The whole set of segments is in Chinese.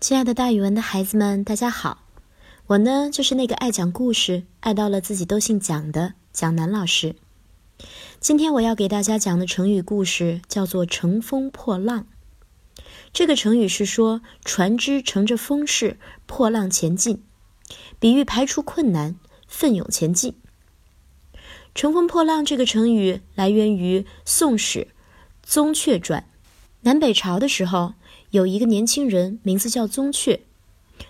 亲爱的，大语文的孩子们，大家好！我呢，就是那个爱讲故事、爱到了自己都姓蒋的蒋楠老师。今天我要给大家讲的成语故事叫做“乘风破浪”。这个成语是说船只乘着风势破浪前进，比喻排除困难，奋勇前进。“乘风破浪”这个成语来源于《宋史·宗悫传》，南北朝的时候。有一个年轻人，名字叫宗悫，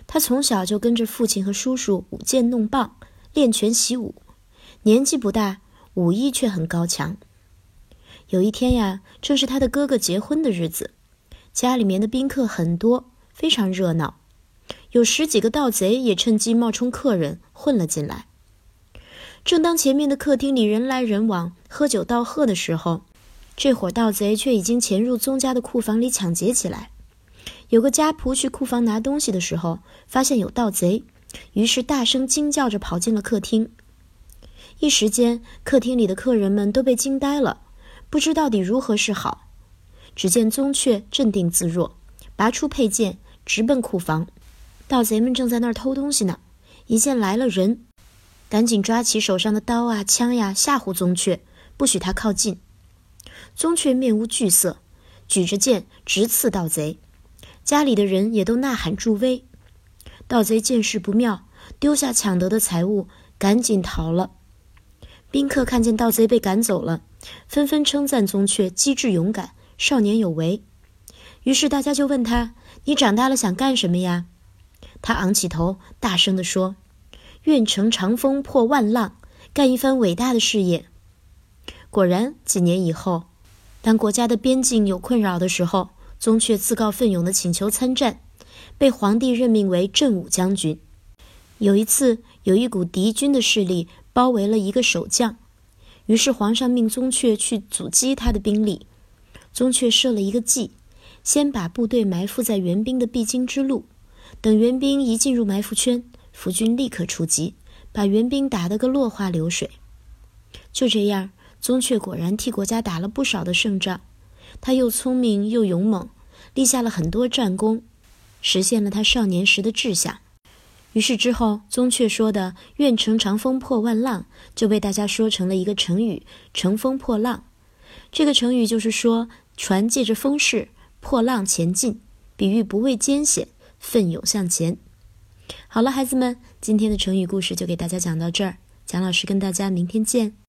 他从小就跟着父亲和叔叔舞剑弄棒，练拳习武，年纪不大，武艺却很高强。有一天呀，正是他的哥哥结婚的日子，家里面的宾客很多，非常热闹，有十几个盗贼也趁机冒充客人混了进来。正当前面的客厅里人来人往，喝酒道贺的时候，这伙盗贼却已经潜入宗家的库房里抢劫起来。有个家仆去库房拿东西的时候，发现有盗贼，于是大声惊叫着跑进了客厅。一时间，客厅里的客人们都被惊呆了，不知到底如何是好。只见宗悫镇定自若，拔出佩剑，直奔库房。盗贼们正在那儿偷东西呢，一见来了人，赶紧抓起手上的刀啊、枪呀，吓唬宗悫，不许他靠近。宗悫面无惧色，举着剑直刺盗贼。家里的人也都呐喊助威，盗贼见势不妙，丢下抢得的财物，赶紧逃了。宾客看见盗贼被赶走了，纷纷称赞宗悫机智勇敢，少年有为。于是大家就问他：“你长大了想干什么呀？”他昂起头，大声地说：“愿乘长风破万浪，干一番伟大的事业。”果然，几年以后，当国家的边境有困扰的时候，宗悫自告奋勇地请求参战，被皇帝任命为镇武将军。有一次，有一股敌军的势力包围了一个守将，于是皇上命宗悫去阻击他的兵力。宗悫设了一个计，先把部队埋伏在援兵的必经之路，等援兵一进入埋伏圈，伏军立刻出击，把援兵打得个落花流水。就这样，宗悫果然替国家打了不少的胜仗。他又聪明又勇猛，立下了很多战功，实现了他少年时的志向。于是之后，宗悫说的“愿乘长风破万浪”就被大家说成了一个成语“乘风破浪”。这个成语就是说，船借着风势破浪前进，比喻不畏艰险，奋勇向前。好了，孩子们，今天的成语故事就给大家讲到这儿。蒋老师跟大家明天见。